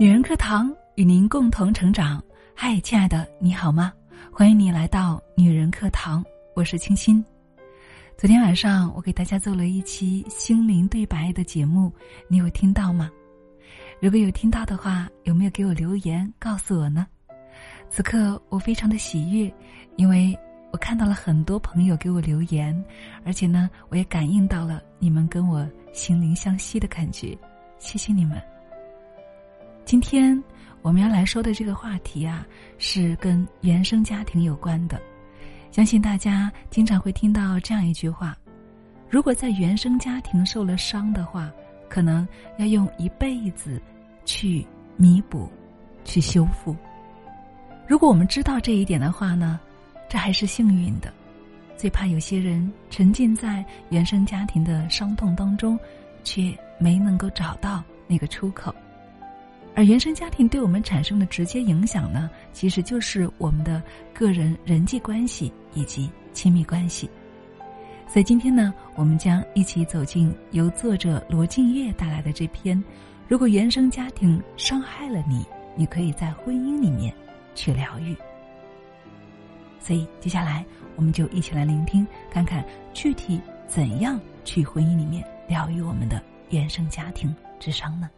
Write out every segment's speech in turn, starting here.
女人课堂与您共同成长。嗨，亲爱的，你好吗？欢迎你来到女人课堂，我是清新。昨天晚上我给大家做了一期心灵对白的节目，你有听到吗？如果有听到的话，有没有给我留言告诉我呢？此刻我非常的喜悦，因为我看到了很多朋友给我留言，而且呢，我也感应到了你们跟我心灵相惜的感觉，谢谢你们。今天我们要来说的这个话题啊，是跟原生家庭有关的。相信大家经常会听到这样一句话：如果在原生家庭受了伤的话，可能要用一辈子去弥补、去修复。如果我们知道这一点的话呢，这还是幸运的。最怕有些人沉浸在原生家庭的伤痛当中，却没能够找到那个出口。而原生家庭对我们产生的直接影响呢，其实就是我们的个人人际关系以及亲密关系。所以今天呢，我们将一起走进由作者罗静月带来的这篇《如果原生家庭伤害了你，你可以在婚姻里面去疗愈》。所以接下来，我们就一起来聆听，看看具体怎样去婚姻里面疗愈我们的原生家庭之伤呢？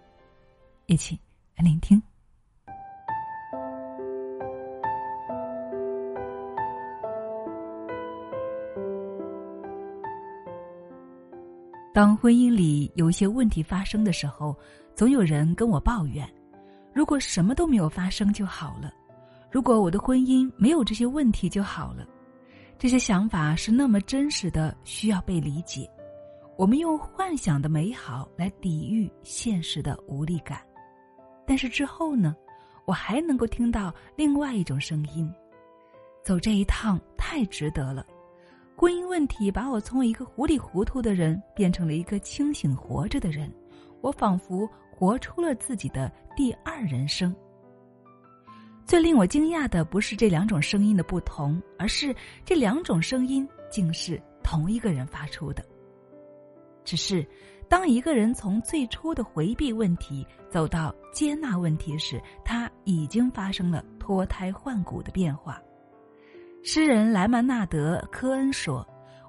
一起。来聆听。当婚姻里有一些问题发生的时候，总有人跟我抱怨：“如果什么都没有发生就好了，如果我的婚姻没有这些问题就好了。”这些想法是那么真实的，需要被理解。我们用幻想的美好来抵御现实的无力感。但是之后呢，我还能够听到另外一种声音：走这一趟太值得了。婚姻问题把我从一个糊里糊涂的人变成了一个清醒活着的人，我仿佛活出了自己的第二人生。最令我惊讶的不是这两种声音的不同，而是这两种声音竟是同一个人发出的，只是。当一个人从最初的回避问题走到接纳问题时，他已经发生了脱胎换骨的变化。诗人莱曼纳德·科恩说：“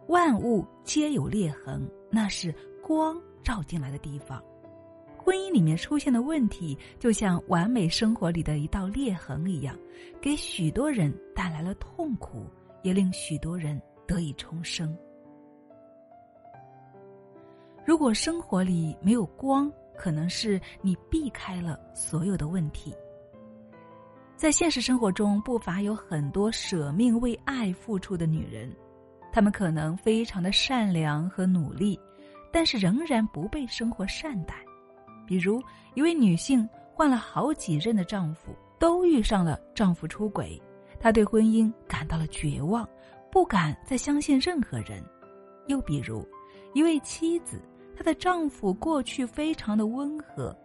万物皆有裂痕，那是光照进来的地方。婚姻里面出现的问题，就像完美生活里的一道裂痕一样，给许多人带来了痛苦，也令许多人得以重生。”如果生活里没有光，可能是你避开了所有的问题。在现实生活中，不乏有很多舍命为爱付出的女人，她们可能非常的善良和努力，但是仍然不被生活善待。比如，一位女性换了好几任的丈夫，都遇上了丈夫出轨，她对婚姻感到了绝望，不敢再相信任何人。又比如，一位妻子。她的丈夫过去非常的温和，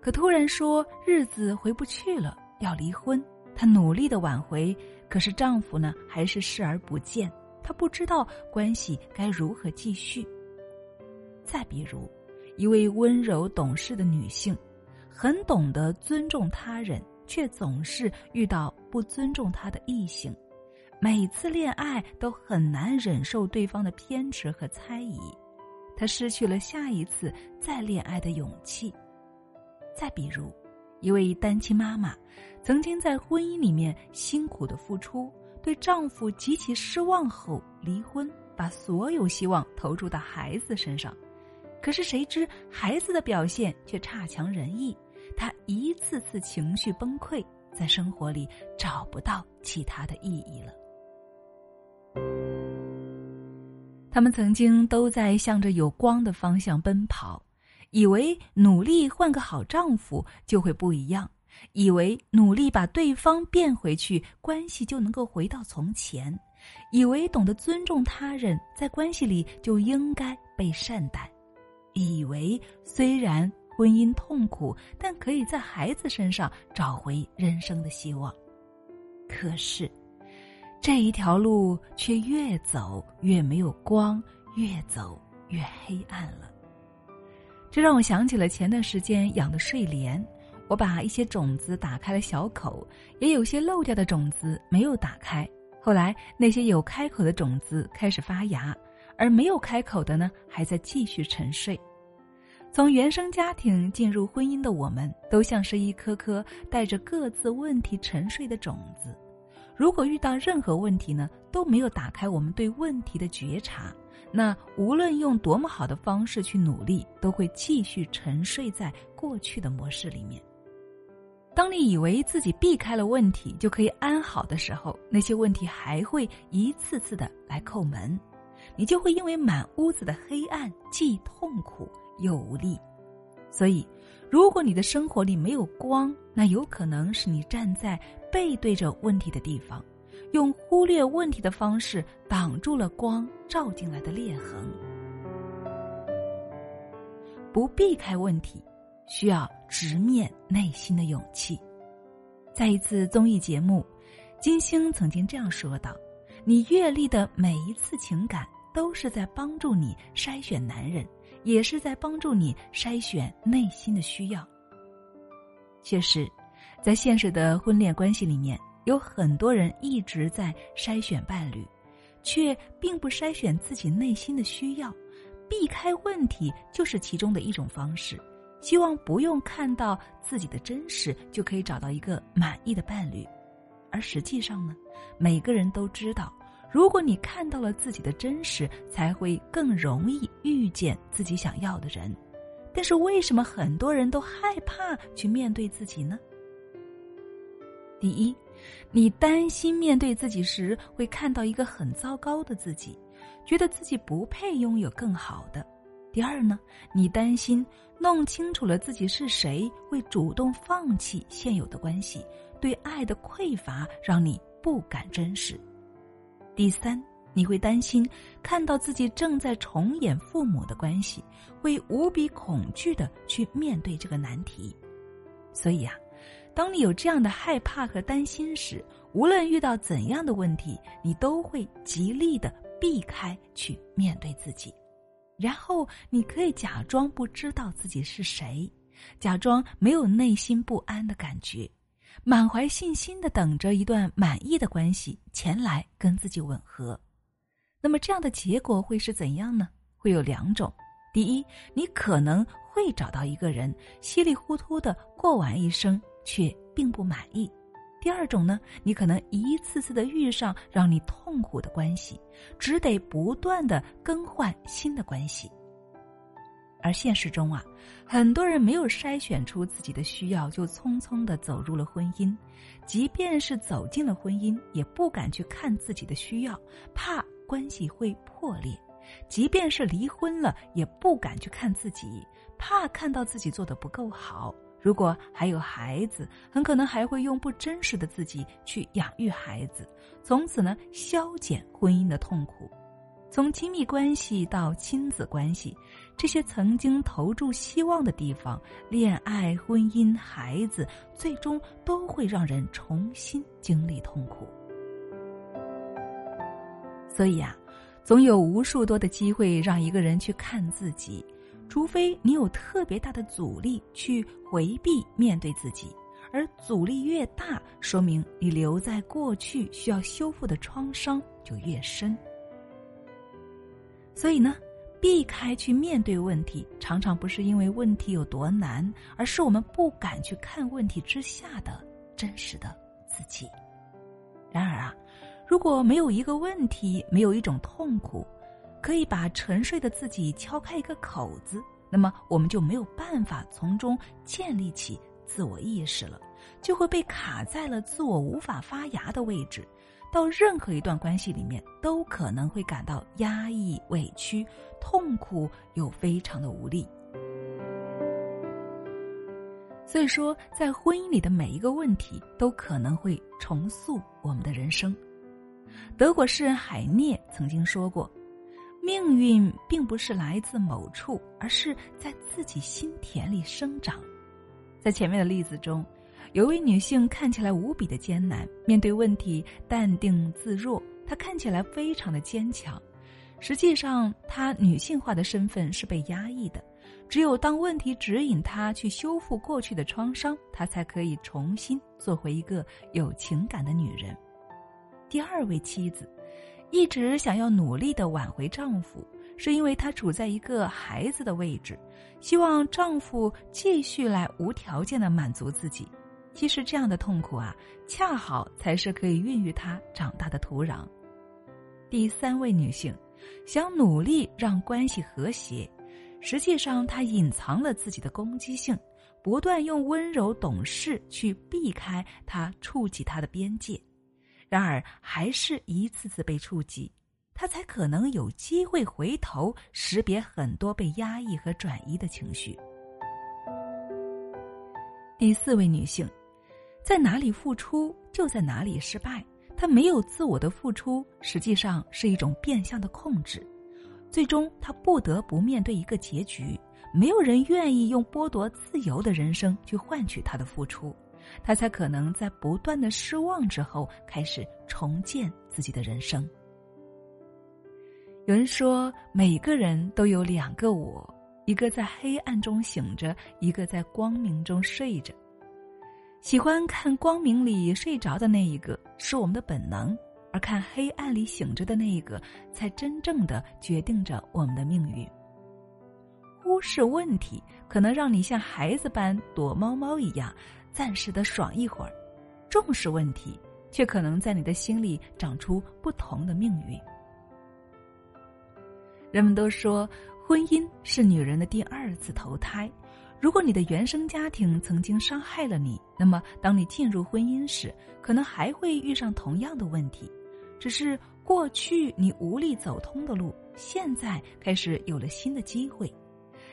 可突然说日子回不去了，要离婚。她努力的挽回，可是丈夫呢还是视而不见。她不知道关系该如何继续。再比如，一位温柔懂事的女性，很懂得尊重他人，却总是遇到不尊重她的异性。每次恋爱都很难忍受对方的偏执和猜疑。她失去了下一次再恋爱的勇气。再比如，一位单亲妈妈，曾经在婚姻里面辛苦的付出，对丈夫极其失望后离婚，把所有希望投注到孩子身上。可是谁知孩子的表现却差强人意，她一次次情绪崩溃，在生活里找不到其他的意义了。他们曾经都在向着有光的方向奔跑，以为努力换个好丈夫就会不一样，以为努力把对方变回去，关系就能够回到从前，以为懂得尊重他人，在关系里就应该被善待，以为虽然婚姻痛苦，但可以在孩子身上找回人生的希望。可是。这一条路却越走越没有光，越走越黑暗了。这让我想起了前段时间养的睡莲。我把一些种子打开了小口，也有些漏掉的种子没有打开。后来那些有开口的种子开始发芽，而没有开口的呢，还在继续沉睡。从原生家庭进入婚姻的我们，都像是一颗颗带着各自问题沉睡的种子。如果遇到任何问题呢，都没有打开我们对问题的觉察，那无论用多么好的方式去努力，都会继续沉睡在过去的模式里面。当你以为自己避开了问题就可以安好的时候，那些问题还会一次次的来叩门，你就会因为满屋子的黑暗既痛苦又无力。所以，如果你的生活里没有光，那有可能是你站在背对着问题的地方，用忽略问题的方式挡住了光照进来的裂痕。不避开问题，需要直面内心的勇气。在一次综艺节目，金星曾经这样说道：“你阅历的每一次情感，都是在帮助你筛选男人。”也是在帮助你筛选内心的需要。确实，在现实的婚恋关系里面，有很多人一直在筛选伴侣，却并不筛选自己内心的需要。避开问题就是其中的一种方式，希望不用看到自己的真实，就可以找到一个满意的伴侣。而实际上呢，每个人都知道。如果你看到了自己的真实，才会更容易遇见自己想要的人。但是为什么很多人都害怕去面对自己呢？第一，你担心面对自己时会看到一个很糟糕的自己，觉得自己不配拥有更好的。第二呢，你担心弄清楚了自己是谁，会主动放弃现有的关系，对爱的匮乏让你不敢真实。第三，你会担心看到自己正在重演父母的关系，会无比恐惧的去面对这个难题。所以啊，当你有这样的害怕和担心时，无论遇到怎样的问题，你都会极力的避开去面对自己。然后你可以假装不知道自己是谁，假装没有内心不安的感觉。满怀信心的等着一段满意的关系前来跟自己吻合，那么这样的结果会是怎样呢？会有两种：第一，你可能会找到一个人稀里糊涂的过完一生，却并不满意；第二种呢，你可能一次次的遇上让你痛苦的关系，只得不断的更换新的关系。而现实中啊，很多人没有筛选出自己的需要，就匆匆的走入了婚姻。即便是走进了婚姻，也不敢去看自己的需要，怕关系会破裂；即便是离婚了，也不敢去看自己，怕看到自己做的不够好。如果还有孩子，很可能还会用不真实的自己去养育孩子，从此呢，消减婚姻的痛苦。从亲密关系到亲子关系，这些曾经投注希望的地方，恋爱、婚姻、孩子，最终都会让人重新经历痛苦。所以啊，总有无数多的机会让一个人去看自己，除非你有特别大的阻力去回避面对自己，而阻力越大，说明你留在过去需要修复的创伤就越深。所以呢，避开去面对问题，常常不是因为问题有多难，而是我们不敢去看问题之下的真实的自己。然而啊，如果没有一个问题，没有一种痛苦，可以把沉睡的自己敲开一个口子，那么我们就没有办法从中建立起自我意识了，就会被卡在了自我无法发芽的位置。到任何一段关系里面，都可能会感到压抑、委屈、痛苦，又非常的无力。所以说，在婚姻里的每一个问题，都可能会重塑我们的人生。德国诗人海涅曾经说过：“命运并不是来自某处，而是在自己心田里生长。”在前面的例子中。有位女性看起来无比的艰难，面对问题淡定自若。她看起来非常的坚强，实际上她女性化的身份是被压抑的，只有当问题指引她去修复过去的创伤，她才可以重新做回一个有情感的女人。第二位妻子，一直想要努力的挽回丈夫，是因为她处在一个孩子的位置，希望丈夫继续来无条件的满足自己。其实这样的痛苦啊，恰好才是可以孕育她长大的土壤。第三位女性，想努力让关系和谐，实际上她隐藏了自己的攻击性，不断用温柔懂事去避开他触及她的边界。然而，还是一次次被触及，他才可能有机会回头识别很多被压抑和转移的情绪。第四位女性，在哪里付出就在哪里失败。他没有自我的付出，实际上是一种变相的控制，最终他不得不面对一个结局：没有人愿意用剥夺自由的人生去换取他的付出。他才可能在不断的失望之后，开始重建自己的人生。有人说，每个人都有两个我，一个在黑暗中醒着，一个在光明中睡着。喜欢看光明里睡着的那一个是我们的本能，而看黑暗里醒着的那一个，才真正的决定着我们的命运。忽视问题，可能让你像孩子般躲猫猫一样。暂时的爽一会儿，重视问题，却可能在你的心里长出不同的命运。人们都说，婚姻是女人的第二次投胎。如果你的原生家庭曾经伤害了你，那么当你进入婚姻时，可能还会遇上同样的问题。只是过去你无力走通的路，现在开始有了新的机会。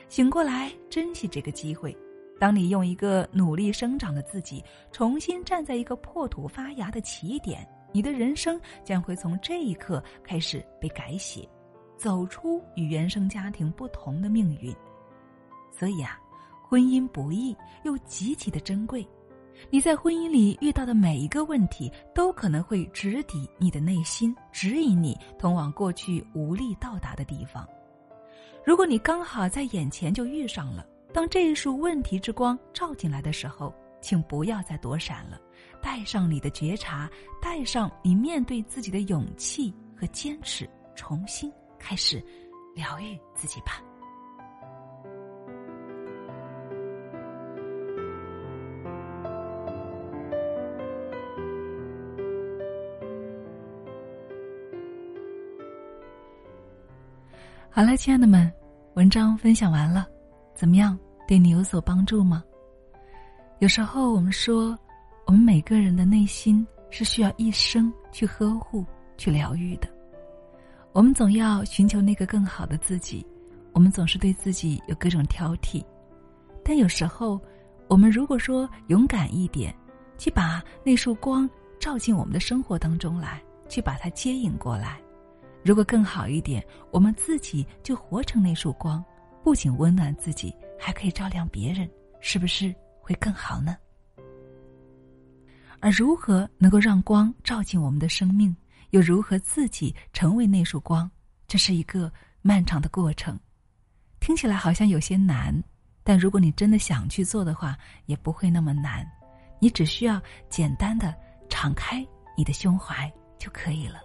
醒过来，珍惜这个机会。当你用一个努力生长的自己，重新站在一个破土发芽的起点，你的人生将会从这一刻开始被改写，走出与原生家庭不同的命运。所以啊，婚姻不易又极其的珍贵。你在婚姻里遇到的每一个问题，都可能会直抵你的内心，指引你通往过去无力到达的地方。如果你刚好在眼前就遇上了。当这一束问题之光照进来的时候，请不要再躲闪了，带上你的觉察，带上你面对自己的勇气和坚持，重新开始疗愈自己吧。好了，亲爱的们，文章分享完了。怎么样，对你有所帮助吗？有时候我们说，我们每个人的内心是需要一生去呵护、去疗愈的。我们总要寻求那个更好的自己，我们总是对自己有各种挑剔。但有时候，我们如果说勇敢一点，去把那束光照进我们的生活当中来，去把它接引过来，如果更好一点，我们自己就活成那束光。不仅温暖自己，还可以照亮别人，是不是会更好呢？而如何能够让光照进我们的生命，又如何自己成为那束光，这是一个漫长的过程。听起来好像有些难，但如果你真的想去做的话，也不会那么难。你只需要简单的敞开你的胸怀就可以了。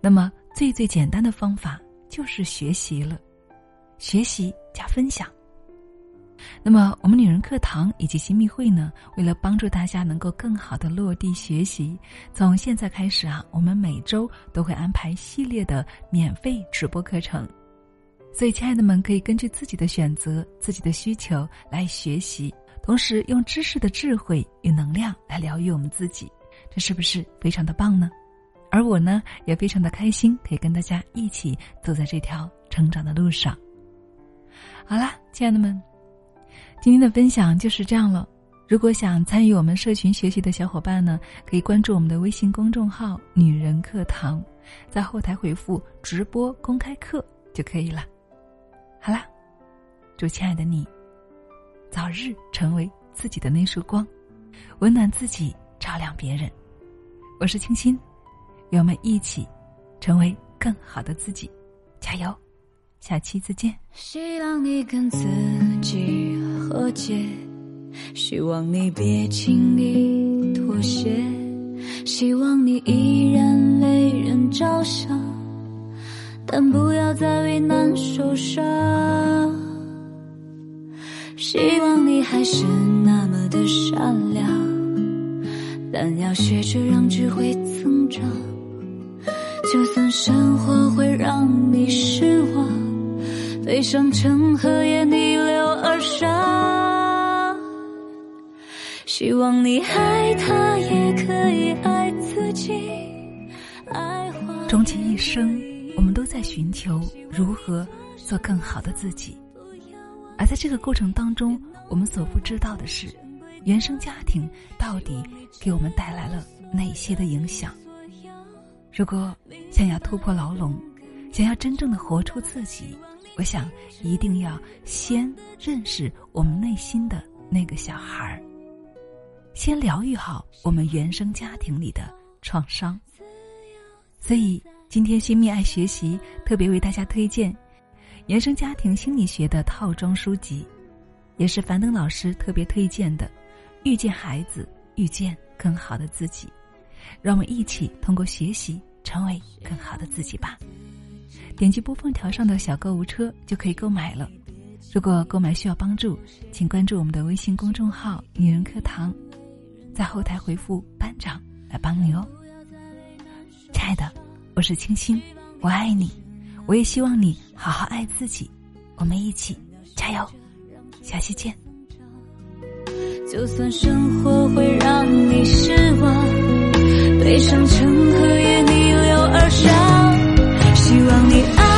那么，最最简单的方法就是学习了。学习加分享。那么，我们女人课堂以及新密会呢？为了帮助大家能够更好的落地学习，从现在开始啊，我们每周都会安排系列的免费直播课程。所以，亲爱的们可以根据自己的选择、自己的需求来学习，同时用知识的智慧与能量来疗愈我们自己，这是不是非常的棒呢？而我呢，也非常的开心，可以跟大家一起走在这条成长的路上。好啦，亲爱的们，今天的分享就是这样了。如果想参与我们社群学习的小伙伴呢，可以关注我们的微信公众号“女人课堂”，在后台回复“直播公开课”就可以了。好啦，祝亲爱的你早日成为自己的那束光，温暖自己，照亮别人。我是清新，愿我们一起成为更好的自己，加油！下期再见。希望你跟自己和解，希望你别轻易妥协，希望你依然为人着想，但不要再为难受伤。希望你还是那么的善良，但要学着让智慧增长。生活会让你失望，悲伤成河也逆流而上。希望你爱他，也可以爱自己。爱终其一生，我们都在寻求如何做更好的自己，而在这个过程当中，我们所不知道的是，原生家庭到底给我们带来了哪些的影响。如果想要突破牢笼，想要真正的活出自己，我想一定要先认识我们内心的那个小孩儿，先疗愈好我们原生家庭里的创伤。所以今天新密爱学习特别为大家推荐原生家庭心理学的套装书籍，也是樊登老师特别推荐的《遇见孩子，遇见更好的自己》。让我们一起通过学习成为更好的自己吧。点击播放条上的小购物车就可以购买了。如果购买需要帮助，请关注我们的微信公众号“女人课堂”，在后台回复“班长”来帮你哦。亲爱的，我是清新，我爱你，我也希望你好好爱自己。我们一起加油，下期见。就算生活会让你失望。悲伤成河也逆流而上希望你爱